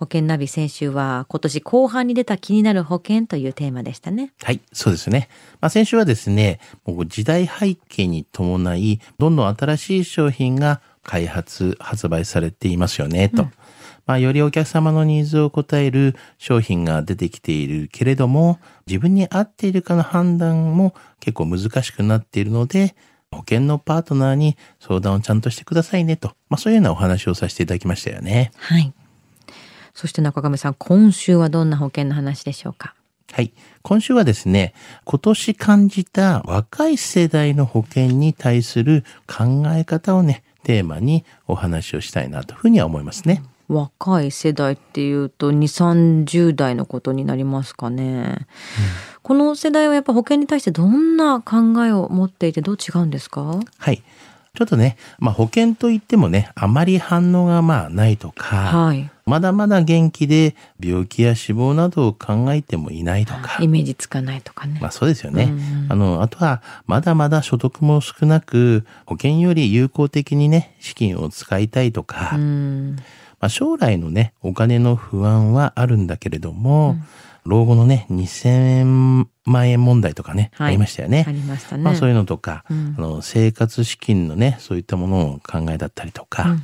保険ナビ先週は今年後半に出た気になる保険というテーマでしたね。はい。そうですね。まあ、先週はですね、もう時代背景に伴い、どんどん新しい商品が開発、発売されていますよね、と。うんまあ、よりお客様のニーズを応える商品が出てきているけれども、自分に合っているかの判断も結構難しくなっているので、保険のパートナーに相談をちゃんとしてくださいねと、まあ、そういうようなお話をさせていただきましたよね。はい。そして中亀さん、今週はどんな保険の話でしょうか？はい。今週はですね、今年感じた若い世代の保険に対する考え方をね、テーマにお話をしたいなというふうには思いますね。若い世代っていうと2、30代のことになりますかね。うん、この世代はやっぱ保険に対してどんな考えを持っていてどう違うんですか？はい。ちょっとね、まあ保険といってもね、あまり反応がまあないとか、はい、まだまだ元気で病気や死亡などを考えてもいないとか。イメージつかないとかね。まあそうですよね。あの、あとは、まだまだ所得も少なく、保険より有効的にね、資金を使いたいとか、まあ、将来のね、お金の不安はあるんだけれども、うん老後のね、2000万円問題とかね、はい、ありましたよね。ありましたね。まあそういうのとか、うん、あの生活資金のね、そういったものを考えだったりとか、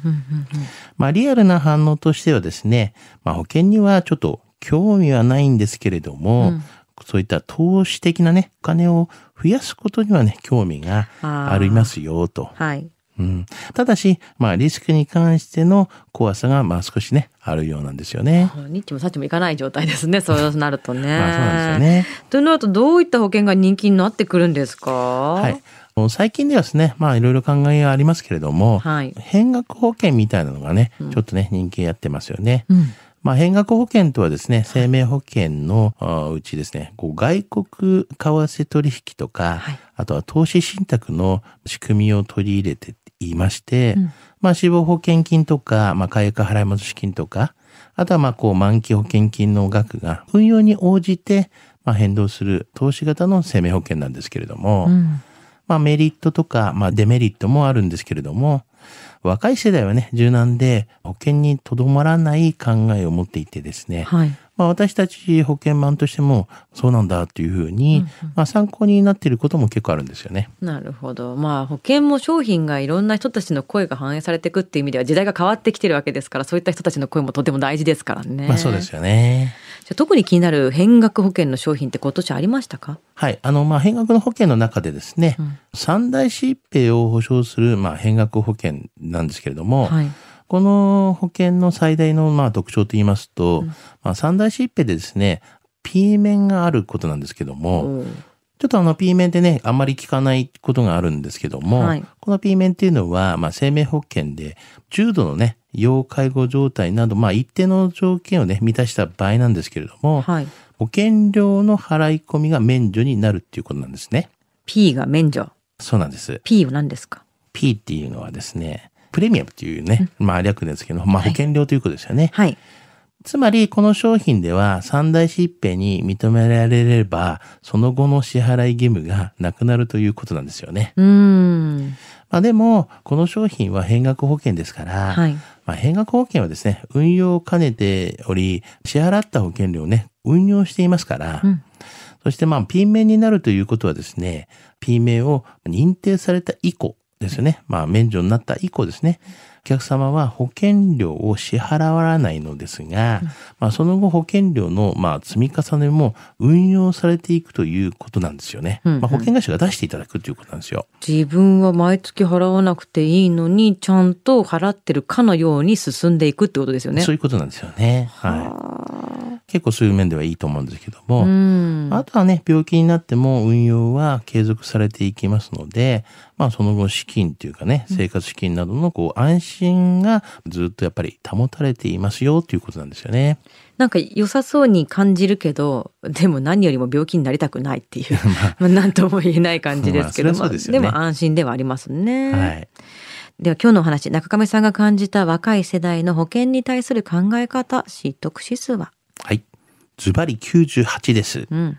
まあリアルな反応としてはですね、まあ保険にはちょっと興味はないんですけれども、うんそういった投資的なね、お金を増やすことにはね、興味がありますよ、と。はい。うん、ただし、まあ、リスクに関しての怖さが、まあ、少しね、あるようなんですよね。ニッチもサッチもいかない状態ですね、そうなるとね。まあ、そうなんですよね。となると、どういった保険が人気になってくるんですか？はい。最近ではですね、まあいろいろ考えがありますけれども、はい、変額保険みたいなのがね、ちょっとね、人気やってますよね。うんまあ、変額保険とはですね、生命保険のうちですね、こう外国為替取引とか、はい、あとは投資信託の仕組みを取り入れていまして、うん、まあ死亡保険金とか、まあ解約払い戻し金とか、あとはまあこう満期保険金の額が運用に応じて、まあ変動する投資型の生命保険なんですけれども、うん、まあメリットとか、まあデメリットもあるんですけれども、若い世代はね、柔軟で保険にとどまらない考えを持っていてですね、はい、まあ、私たち保険マンとしてもそうなんだっていうふうに、うんうん、まあ、参考になっていることも結構あるんですよね。なるほど。まあ保険も商品がいろんな人たちの声が反映されていくっていう意味では時代が変わってきてるわけですからそういった人たちの声もとても大事ですからね。まあそうですよね。じゃ特に気になる変額保険の商品って今年ありましたか？はい。あの、まあ、変額の保険の中でですね、うん、三大疾病を保証する、まあ、変額保険なんですけれども、はいこの保険の最大のまあ特徴と言いますと、うん、まあ、三大疾病でですね、P 面があることなんですけども、ちょっとあの P 面ってね、あんまり聞かないことがあるんですけども、はい、この P 面っていうのは、まあ、生命保険で重度のね、要介護状態など、まあ、一定の条件をね、満たした場合なんですけれども、はい、保険料の払い込みが免除になるっていうことなんですね。P が免除そうなんです。P は何ですか ?P っていうのはですね、プレミアムっていうね、まあ略ですけど、まあ保険料ということですよね。はい。つまり、この商品では三大疾病に認められれば、その後の支払い義務がなくなるということなんですよね。うん。まあでも、この商品は変額保険ですから、はい、まあ変額保険はですね、運用を兼ねており、支払った保険料をね、運用していますから、うん、そしてまあ P 名になるということはですね、P 名を認定された以降、ですよね。まあ、免除になった以降ですね。お客様は保険料を支払わないのですが、まあ、その後保険料の、まあ、積み重ねも運用されていくということなんですよね。うんうん、まあ、保険会社が出していただくということなんですよ。自分は毎月払わなくていいのに、ちゃんと払ってるかのように進んでいくってことですよね。そういうことなんですよね。はい。結構そういう面ではいいと思うんですけども、あとはね、病気になっても運用は継続されていきますので、まあその後資金っていうかね、生活資金などのこう安心がずっとやっぱり保たれていますよということなんですよね。なんか良さそうに感じるけど、でも何よりも病気になりたくないっていう、まあ、何とも言えない感じですけど、まあでね、でも安心ではありますね。はい。では今日のお話、中亀さんが感じた若い世代の保険に対する考え方、知得指数は？はい。ズバリ98です。うん、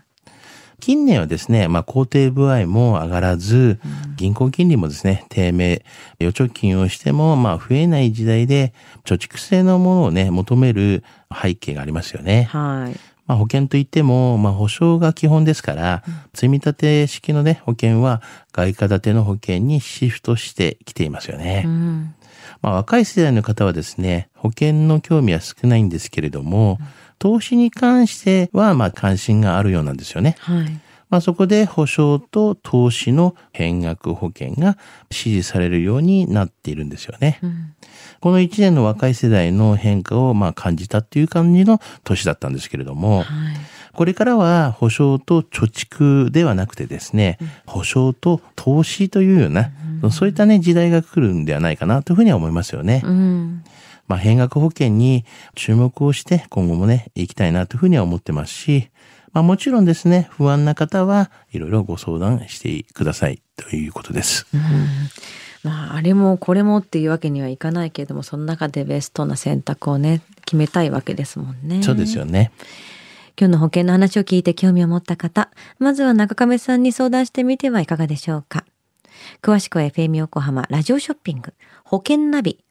近年はですね、まあ、肯定具合も上がらず、銀行金利もですね、低迷、預貯金をしても、まあ、増えない時代で、貯蓄性のものをね、求める背景がありますよね。はい。まあ、保険といっても、まあ、保証が基本ですから、うん、積立式のね、保険は外貨建ての保険にシフトしてきていますよね。うん、まあ、若い世代の方はですね、保険の興味は少ないんですけれども、うん、投資に関しては、まあ、関心があるようなんですよね。はい。まあ、そこで保証と投資の変額保険が支持されるようになっているんですよね。うん、この1年の若い世代の変化をまあ感じたっていう感じの年だったんですけれども、はい、これからは保証と貯蓄ではなくてですね、うん、保証と投資というような、うん、そういったね、時代が来るんではないかなというふうには思いますよね。まあ、変額保険に注目をして今後もね、行きたいなというふうには思ってますし、まあ、もちろんですね、不安な方はいろいろご相談してくださいということです。うんまあ、あれもこれもっていうわけにはいかないけれども、その中でベストな選択をね、決めたいわけですもんね。そうですよね。今日の保険の話を聞いて興味を持った方、まずは中亀さんに相談してみてはいかがでしょうか。詳しくは FM 横浜ラジオショッピング保険ナビ